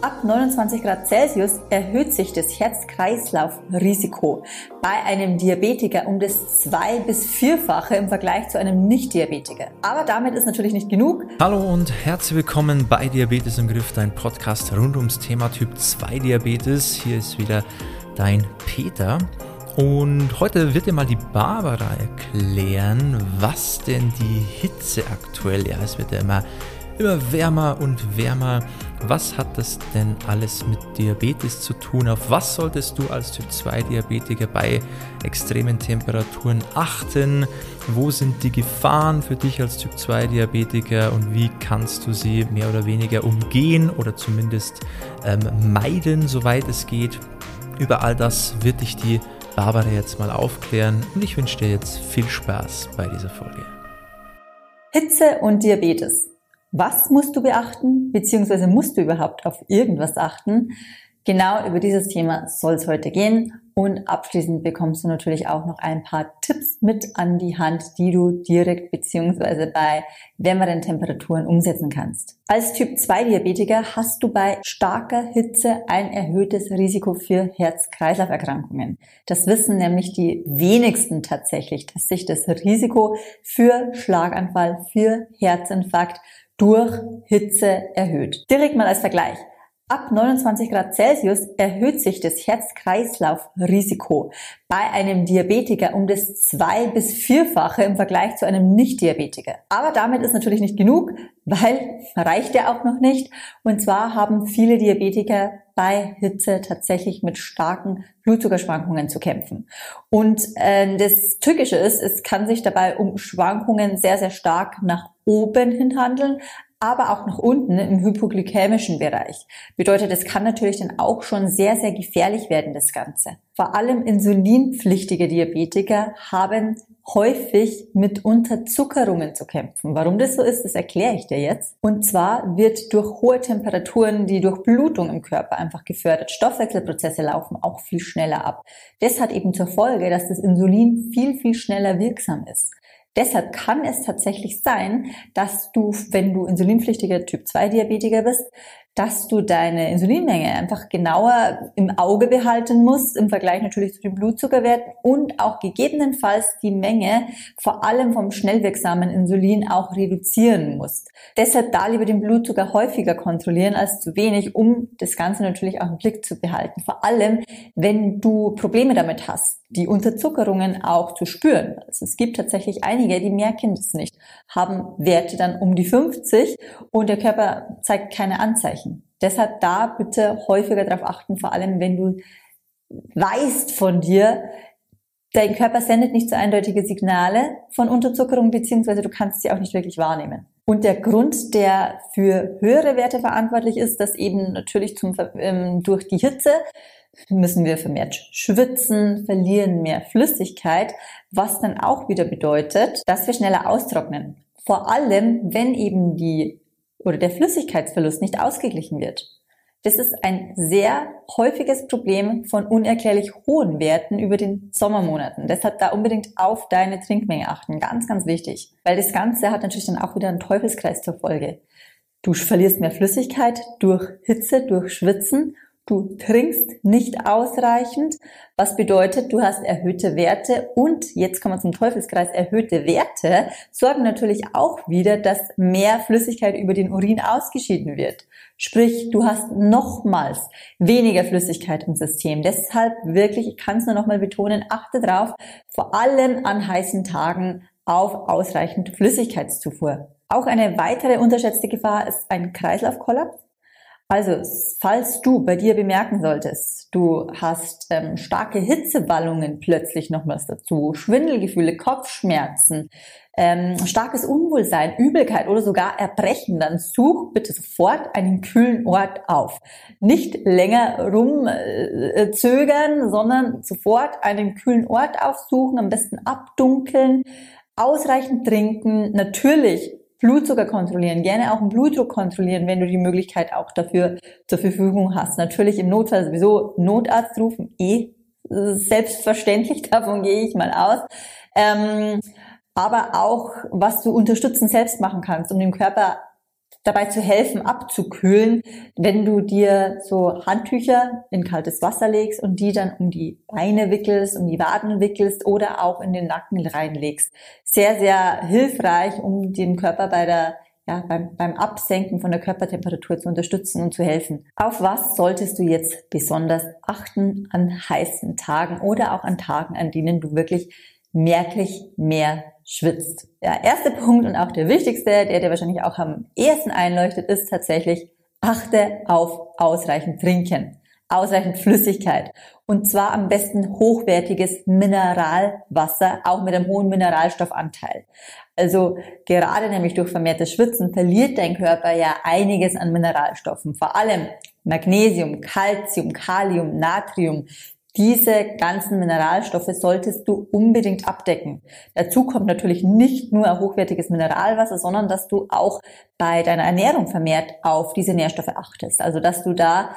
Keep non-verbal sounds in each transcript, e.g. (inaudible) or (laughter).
Ab 29 Grad Celsius erhöht sich das Herz-Kreislauf-Risiko bei einem Diabetiker um das zwei- bis vierfache im Vergleich zu einem Nicht-Diabetiker. Aber damit ist natürlich nicht genug. Hallo und herzlich willkommen bei Diabetes im Griff, dein Podcast rund ums Thema Typ 2 Diabetes. Hier ist wieder dein Peter. Und heute wird dir mal die Barbara erklären, was denn die Hitze aktuell, ja, es wird ja immer, immer wärmer und wärmer was hat das denn alles mit Diabetes zu tun? Auf was solltest du als Typ 2 Diabetiker bei extremen Temperaturen achten? Wo sind die Gefahren für dich als Typ 2 Diabetiker und wie kannst du sie mehr oder weniger umgehen oder zumindest ähm, meiden, soweit es geht? Über all das wird dich die Barbara jetzt mal aufklären und ich wünsche dir jetzt viel Spaß bei dieser Folge. Hitze und Diabetes. Was musst du beachten, beziehungsweise musst du überhaupt auf irgendwas achten? Genau über dieses Thema soll es heute gehen. Und abschließend bekommst du natürlich auch noch ein paar Tipps mit an die Hand, die du direkt beziehungsweise bei wärmeren Temperaturen umsetzen kannst. Als Typ 2 Diabetiker hast du bei starker Hitze ein erhöhtes Risiko für Herz-Kreislauf-Erkrankungen. Das wissen nämlich die wenigsten tatsächlich, dass sich das Risiko für Schlaganfall, für Herzinfarkt durch Hitze erhöht. Direkt mal als Vergleich. Ab 29 Grad Celsius erhöht sich das Herz-Kreislauf-Risiko bei einem Diabetiker um das zwei- bis vierfache im Vergleich zu einem Nicht-Diabetiker. Aber damit ist natürlich nicht genug, weil reicht ja auch noch nicht. Und zwar haben viele Diabetiker bei Hitze tatsächlich mit starken Blutzuckerschwankungen zu kämpfen. Und äh, das Tückische ist, es kann sich dabei um Schwankungen sehr, sehr stark nach oben hin handeln, aber auch nach unten im hypoglykämischen Bereich. Bedeutet, es kann natürlich dann auch schon sehr, sehr gefährlich werden, das Ganze. Vor allem insulinpflichtige Diabetiker haben häufig mit Unterzuckerungen zu kämpfen. Warum das so ist, das erkläre ich dir jetzt. Und zwar wird durch hohe Temperaturen die Durchblutung im Körper einfach gefördert. Stoffwechselprozesse laufen auch viel schneller ab. Das hat eben zur Folge, dass das Insulin viel, viel schneller wirksam ist. Deshalb kann es tatsächlich sein, dass du, wenn du insulinpflichtiger Typ 2 Diabetiker bist, dass du deine Insulinmenge einfach genauer im Auge behalten musst, im Vergleich natürlich zu den Blutzuckerwerten und auch gegebenenfalls die Menge vor allem vom schnellwirksamen Insulin auch reduzieren musst. Deshalb da lieber den Blutzucker häufiger kontrollieren als zu wenig, um das Ganze natürlich auch im Blick zu behalten. Vor allem, wenn du Probleme damit hast, die Unterzuckerungen auch zu spüren. Also es gibt tatsächlich einige, die merken das nicht, haben Werte dann um die 50 und der Körper zeigt keine Anzeichen. Deshalb da bitte häufiger darauf achten, vor allem wenn du weißt von dir, dein Körper sendet nicht so eindeutige Signale von Unterzuckerung, beziehungsweise du kannst sie auch nicht wirklich wahrnehmen. Und der Grund, der für höhere Werte verantwortlich ist, dass eben natürlich zum, ähm, durch die Hitze müssen wir vermehrt schwitzen, verlieren mehr Flüssigkeit, was dann auch wieder bedeutet, dass wir schneller austrocknen. Vor allem, wenn eben die oder der Flüssigkeitsverlust nicht ausgeglichen wird. Das ist ein sehr häufiges Problem von unerklärlich hohen Werten über den Sommermonaten. Deshalb da unbedingt auf deine Trinkmenge achten. Ganz, ganz wichtig. Weil das Ganze hat natürlich dann auch wieder einen Teufelskreis zur Folge. Du verlierst mehr Flüssigkeit durch Hitze, durch Schwitzen Du trinkst nicht ausreichend, was bedeutet, du hast erhöhte Werte und jetzt kommen wir zum Teufelskreis, erhöhte Werte sorgen natürlich auch wieder, dass mehr Flüssigkeit über den Urin ausgeschieden wird. Sprich, du hast nochmals weniger Flüssigkeit im System. Deshalb wirklich, ich kann es nur nochmal betonen, achte drauf, vor allem an heißen Tagen auf ausreichend Flüssigkeitszufuhr. Auch eine weitere unterschätzte Gefahr ist ein Kreislaufkollaps. Also, falls du bei dir bemerken solltest, du hast ähm, starke Hitzeballungen plötzlich nochmals dazu, Schwindelgefühle, Kopfschmerzen, ähm, starkes Unwohlsein, Übelkeit oder sogar Erbrechen, dann such bitte sofort einen kühlen Ort auf. Nicht länger rumzögern, äh, sondern sofort einen kühlen Ort aufsuchen, am besten abdunkeln, ausreichend trinken, natürlich Blutzucker kontrollieren, gerne auch einen Blutdruck kontrollieren, wenn du die Möglichkeit auch dafür zur Verfügung hast. Natürlich im Notfall sowieso Notarzt rufen, eh selbstverständlich, (laughs) davon gehe ich mal aus. Ähm, aber auch, was du unterstützend selbst machen kannst, um dem Körper dabei zu helfen, abzukühlen, wenn du dir so Handtücher in kaltes Wasser legst und die dann um die Beine wickelst, um die Waden wickelst oder auch in den Nacken reinlegst. Sehr, sehr hilfreich, um den Körper bei der ja, beim, beim Absenken von der Körpertemperatur zu unterstützen und zu helfen. Auf was solltest du jetzt besonders achten an heißen Tagen oder auch an Tagen, an denen du wirklich merklich mehr schwitzt? Der erste Punkt und auch der wichtigste, der dir wahrscheinlich auch am ehesten einleuchtet, ist tatsächlich, achte auf ausreichend Trinken ausreichend Flüssigkeit. Und zwar am besten hochwertiges Mineralwasser, auch mit einem hohen Mineralstoffanteil. Also gerade nämlich durch vermehrtes Schwitzen verliert dein Körper ja einiges an Mineralstoffen. Vor allem Magnesium, Calcium, Kalium, Natrium. Diese ganzen Mineralstoffe solltest du unbedingt abdecken. Dazu kommt natürlich nicht nur hochwertiges Mineralwasser, sondern dass du auch bei deiner Ernährung vermehrt auf diese Nährstoffe achtest. Also dass du da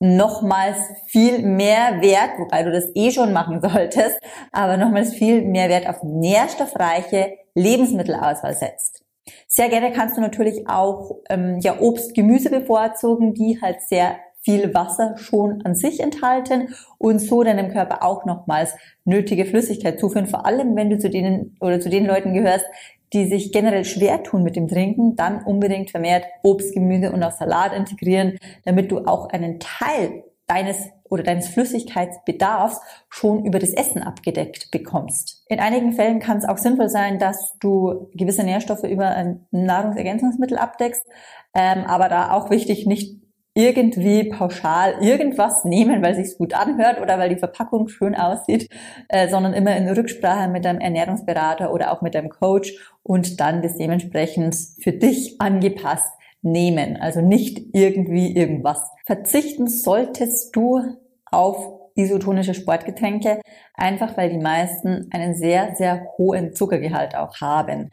nochmals viel mehr Wert, wobei du das eh schon machen solltest, aber nochmals viel mehr Wert auf nährstoffreiche Lebensmittelauswahl setzt. Sehr gerne kannst du natürlich auch ähm, ja, Obst, Gemüse bevorzugen, die halt sehr viel Wasser schon an sich enthalten und so deinem Körper auch nochmals nötige Flüssigkeit zuführen. Vor allem, wenn du zu denen oder zu den Leuten gehörst, die sich generell schwer tun mit dem Trinken, dann unbedingt vermehrt Obst, Gemüse und auch Salat integrieren, damit du auch einen Teil deines oder deines Flüssigkeitsbedarfs schon über das Essen abgedeckt bekommst. In einigen Fällen kann es auch sinnvoll sein, dass du gewisse Nährstoffe über ein Nahrungsergänzungsmittel abdeckst, ähm, aber da auch wichtig, nicht irgendwie pauschal irgendwas nehmen, weil sich's gut anhört oder weil die Verpackung schön aussieht, äh, sondern immer in Rücksprache mit deinem Ernährungsberater oder auch mit deinem Coach und dann das dementsprechend für dich angepasst nehmen. Also nicht irgendwie irgendwas. Verzichten solltest du auf isotonische Sportgetränke, einfach weil die meisten einen sehr, sehr hohen Zuckergehalt auch haben.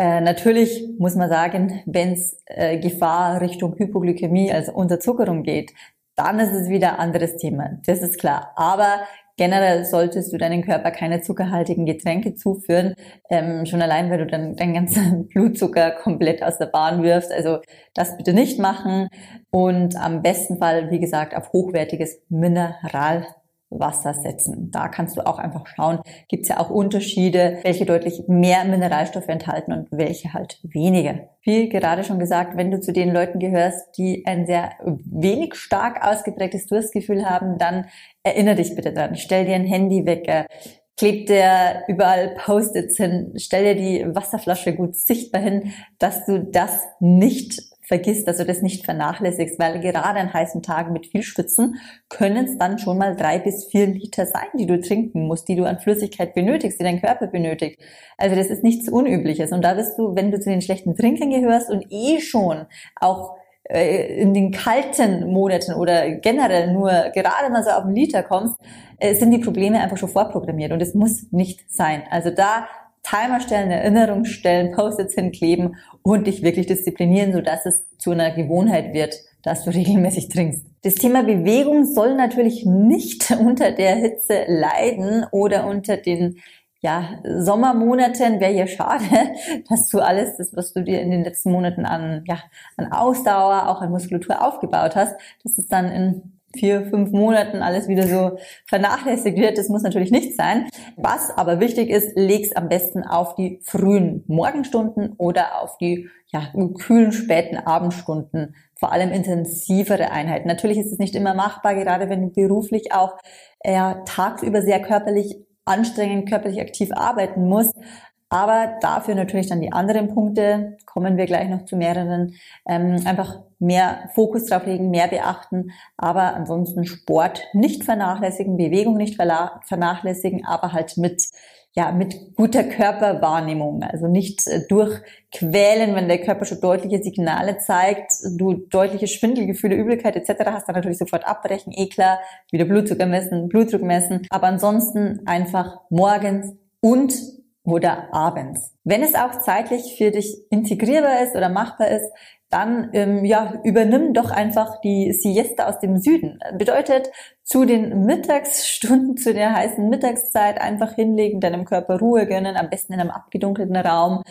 Äh, natürlich muss man sagen, wenn es äh, Gefahr Richtung Hypoglykämie, also Unterzuckerung geht, dann ist es wieder ein anderes Thema. Das ist klar. Aber generell solltest du deinen Körper keine zuckerhaltigen Getränke zuführen, ähm, schon allein, weil du dann deinen ganzen (laughs) Blutzucker komplett aus der Bahn wirfst. Also das bitte nicht machen und am besten Fall, wie gesagt, auf hochwertiges Mineral Wasser setzen. Da kannst du auch einfach schauen, gibt es ja auch Unterschiede, welche deutlich mehr Mineralstoffe enthalten und welche halt weniger. Wie gerade schon gesagt, wenn du zu den Leuten gehörst, die ein sehr wenig stark ausgeprägtes Durstgefühl haben, dann erinnere dich bitte dran. Stell dir ein Handywecker, kleb dir überall Post-its hin, stell dir die Wasserflasche gut sichtbar hin, dass du das nicht vergisst, dass du das nicht vernachlässigst, weil gerade an heißen Tagen mit viel Schwitzen können es dann schon mal drei bis vier Liter sein, die du trinken musst, die du an Flüssigkeit benötigst, die dein Körper benötigt. Also das ist nichts Unübliches. Und da bist du, wenn du zu den schlechten Trinkern gehörst und eh schon auch äh, in den kalten Monaten oder generell nur gerade mal so auf einen Liter kommst, äh, sind die Probleme einfach schon vorprogrammiert und es muss nicht sein. Also da Timer stellen, Erinnerung stellen, Post-its hinkleben und dich wirklich disziplinieren, sodass es zu einer Gewohnheit wird, dass du regelmäßig trinkst. Das Thema Bewegung soll natürlich nicht (laughs) unter der Hitze leiden oder unter den ja, Sommermonaten wäre ja schade, (laughs) dass du alles das, was du dir in den letzten Monaten an, ja, an Ausdauer, auch an Muskulatur aufgebaut hast, dass es dann in vier, fünf Monaten alles wieder so vernachlässigt wird. Das muss natürlich nicht sein. Was aber wichtig ist, leg's am besten auf die frühen Morgenstunden oder auf die ja, kühlen späten Abendstunden, vor allem intensivere Einheiten. Natürlich ist es nicht immer machbar, gerade wenn du beruflich auch ja, tagsüber sehr körperlich anstrengend, körperlich aktiv arbeiten musst. Aber dafür natürlich dann die anderen Punkte, kommen wir gleich noch zu mehreren, ähm, einfach mehr Fokus drauf legen, mehr beachten, aber ansonsten Sport nicht vernachlässigen, Bewegung nicht vernachlässigen, aber halt mit ja, mit guter Körperwahrnehmung, also nicht äh, durchquälen, wenn der Körper schon deutliche Signale zeigt, du deutliche Schwindelgefühle, Übelkeit etc. hast, dann natürlich sofort abbrechen, eh klar, wieder Blutzucker messen, Blutdruck messen, aber ansonsten einfach morgens und oder abends. Wenn es auch zeitlich für dich integrierbar ist oder machbar ist, dann ähm, ja, übernimm doch einfach die Siesta aus dem Süden. Bedeutet, zu den Mittagsstunden, (laughs) zu der heißen Mittagszeit einfach hinlegen, deinem Körper Ruhe gönnen, am besten in einem abgedunkelten Raum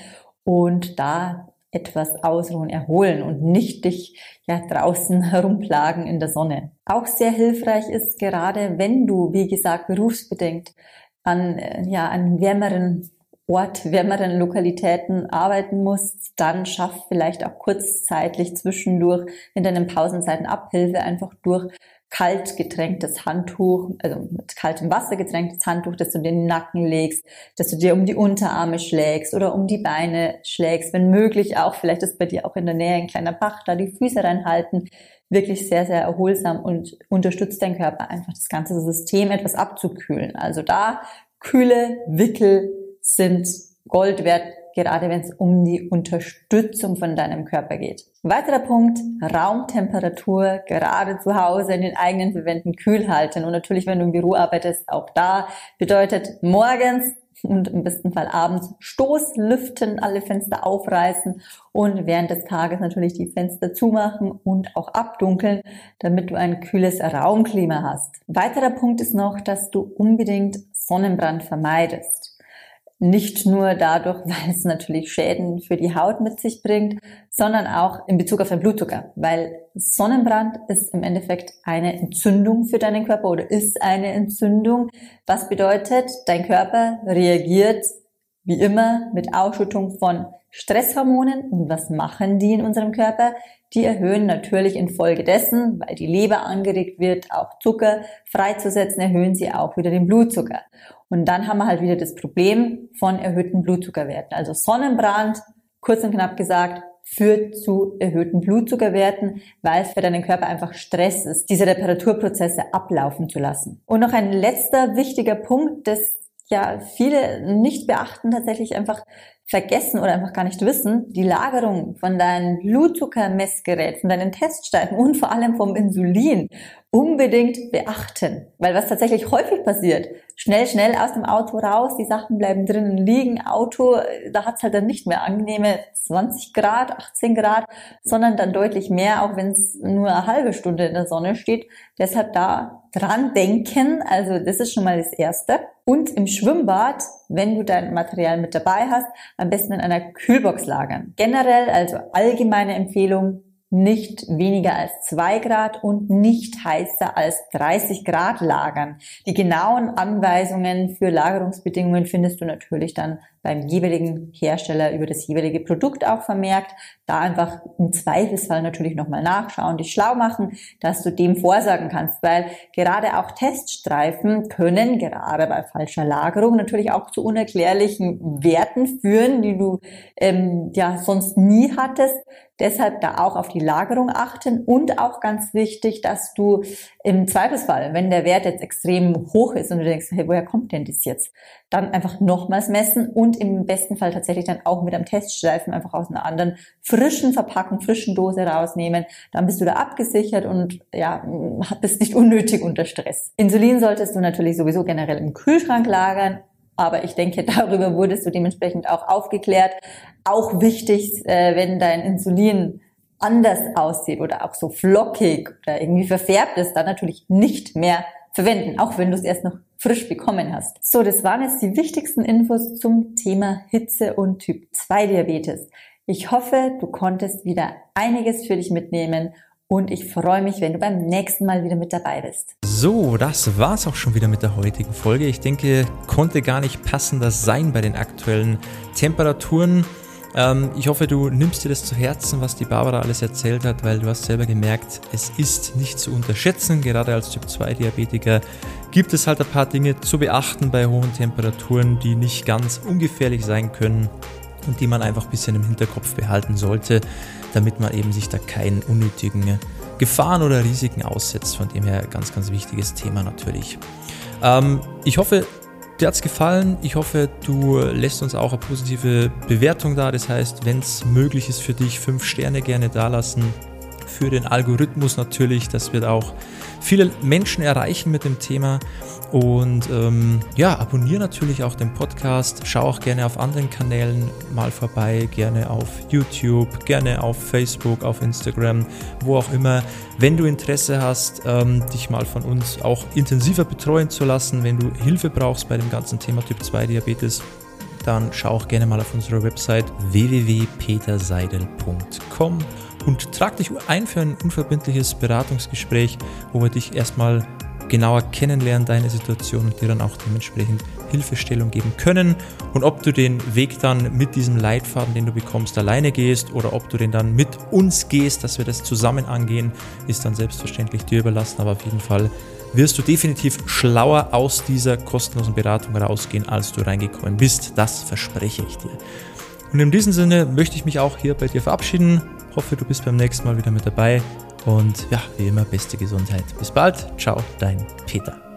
und da etwas ausruhen, erholen und nicht dich ja draußen (laughs) herumplagen in der Sonne. Auch sehr hilfreich ist gerade, wenn du, wie gesagt, berufsbedingt an, äh, ja, an wärmeren Ort, wärmeren Lokalitäten arbeiten musst, dann schaff vielleicht auch kurzzeitig zwischendurch in deinen Pausenzeiten Abhilfe einfach durch kalt getränktes Handtuch, also mit kaltem Wasser getränktes Handtuch, das du in den Nacken legst, dass du dir um die Unterarme schlägst oder um die Beine schlägst, wenn möglich auch, vielleicht ist bei dir auch in der Nähe ein kleiner Bach, da die Füße reinhalten, wirklich sehr, sehr erholsam und unterstützt dein Körper einfach das ganze System etwas abzukühlen. Also da kühle Wickel sind Gold wert, gerade wenn es um die Unterstützung von deinem Körper geht. Weiterer Punkt, Raumtemperatur, gerade zu Hause in den eigenen Verwänden kühl halten. Und natürlich, wenn du im Büro arbeitest, auch da bedeutet morgens und im besten Fall abends Stoßlüften, alle Fenster aufreißen und während des Tages natürlich die Fenster zumachen und auch abdunkeln, damit du ein kühles Raumklima hast. Weiterer Punkt ist noch, dass du unbedingt Sonnenbrand vermeidest. Nicht nur dadurch, (laughs) weil es natürlich Schäden für die Haut mit sich bringt, sondern auch in Bezug auf den Blutzucker, weil Sonnenbrand ist im Endeffekt eine Entzündung für deinen Körper oder ist eine Entzündung, was bedeutet, dein Körper reagiert wie immer mit Ausschüttung von Stresshormonen. Und was machen die in unserem Körper? Die erhöhen natürlich infolgedessen, weil die Leber angeregt wird, auch Zucker freizusetzen, erhöhen sie auch wieder den Blutzucker. Und dann haben wir halt wieder das Problem von erhöhten Blutzuckerwerten. Also Sonnenbrand, kurz und knapp gesagt, führt zu erhöhten Blutzuckerwerten, weil es für deinen Körper einfach Stress ist, diese Reparaturprozesse ablaufen zu lassen. Und noch ein letzter wichtiger Punkt, das ja viele nicht beachten, tatsächlich einfach vergessen oder einfach gar nicht wissen, die Lagerung von deinem Blutzuckermessgerät, von deinen Teststeinen und vor allem vom Insulin unbedingt beachten. Weil was tatsächlich häufig passiert, schnell, schnell aus dem Auto raus, die Sachen bleiben drinnen liegen, Auto, da hat's halt dann nicht mehr angenehme 20 Grad, 18 Grad, sondern dann deutlich mehr, auch wenn es nur eine halbe Stunde in der Sonne steht. Deshalb da dran denken, also das ist schon mal das Erste. Und im Schwimmbad, wenn du dein Material mit dabei hast, am besten in einer Kühlbox lagern. Generell, also allgemeine Empfehlung, nicht weniger als zwei Grad und nicht heißer als 30 Grad lagern. Die genauen Anweisungen für Lagerungsbedingungen findest du natürlich dann beim jeweiligen Hersteller über das jeweilige Produkt auch vermerkt. Da einfach im Zweifelsfall natürlich nochmal nachschauen, dich schlau machen, dass du dem vorsagen kannst, weil gerade auch Teststreifen können gerade bei falscher Lagerung natürlich auch zu unerklärlichen Werten führen, die du ähm, ja sonst nie hattest. Deshalb da auch auf die Lagerung achten und auch ganz wichtig, dass du im Zweifelsfall, wenn der Wert jetzt extrem hoch ist und du denkst, hey, woher kommt denn das jetzt? Dann einfach nochmals messen und im besten Fall tatsächlich dann auch mit einem Teststreifen einfach aus einer anderen frischen Verpackung, frischen Dose rausnehmen. Dann bist du da abgesichert und ja, bist nicht unnötig unter Stress. Insulin solltest du natürlich sowieso generell im Kühlschrank lagern aber ich denke, (laughs) darüber wurdest du dementsprechend auch aufgeklärt. Auch wichtig, äh, wenn dein Insulin anders aussieht oder auch so flockig oder irgendwie verfärbt ist, dann natürlich nicht mehr verwenden, auch wenn du es erst noch frisch bekommen hast. So, das waren jetzt die wichtigsten Infos zum Thema Hitze und Typ 2 Diabetes. Ich hoffe, du konntest wieder einiges für dich mitnehmen und ich freue mich, wenn du beim nächsten Mal wieder mit dabei bist. So, das war's auch schon wieder mit der heutigen Folge. Ich denke, konnte gar nicht passender sein bei den aktuellen Temperaturen. Ähm, ich hoffe, du nimmst dir das zu Herzen, was die Barbara alles erzählt hat, weil du hast selber gemerkt, es ist nicht zu unterschätzen. Gerade als Typ 2 Diabetiker gibt es halt ein paar Dinge zu beachten bei hohen Temperaturen, die nicht ganz ungefährlich sein können und die man einfach ein bisschen im Hinterkopf behalten sollte, damit man eben sich da keinen unnötigen Gefahren oder Risiken aussetzt. Von dem her ganz, ganz wichtiges Thema natürlich. Ähm, ich hoffe, dir hat es gefallen. Ich hoffe, du lässt uns auch eine positive Bewertung da. Das heißt, wenn es möglich ist für dich, fünf Sterne gerne dalassen. Für den Algorithmus natürlich. Das wird auch viele Menschen erreichen mit dem Thema. Und ähm, ja, abonniere natürlich auch den Podcast. Schau auch gerne auf anderen Kanälen mal vorbei. Gerne auf YouTube, gerne auf Facebook, auf Instagram, wo auch immer. Wenn du Interesse hast, ähm, dich mal von uns auch intensiver betreuen zu lassen, wenn du Hilfe brauchst bei dem ganzen Thema Typ 2 Diabetes, dann schau auch gerne mal auf unserer Website www.peterseidel.com und trag dich ein für ein unverbindliches Beratungsgespräch, wo wir dich erstmal genauer kennenlernen, deine Situation und dir dann auch dementsprechend Hilfestellung geben können. Und ob du den Weg dann mit diesem Leitfaden, den du bekommst, alleine gehst oder ob du den dann mit uns gehst, dass wir das zusammen angehen, ist dann selbstverständlich dir überlassen. Aber auf jeden Fall wirst du definitiv schlauer aus dieser kostenlosen Beratung rausgehen, als du reingekommen bist. Das verspreche ich dir. Und in diesem Sinne möchte ich mich auch hier bei dir verabschieden. Hoffe, du bist beim nächsten Mal wieder mit dabei. Und ja, wie immer, beste Gesundheit. Bis bald. Ciao, dein Peter.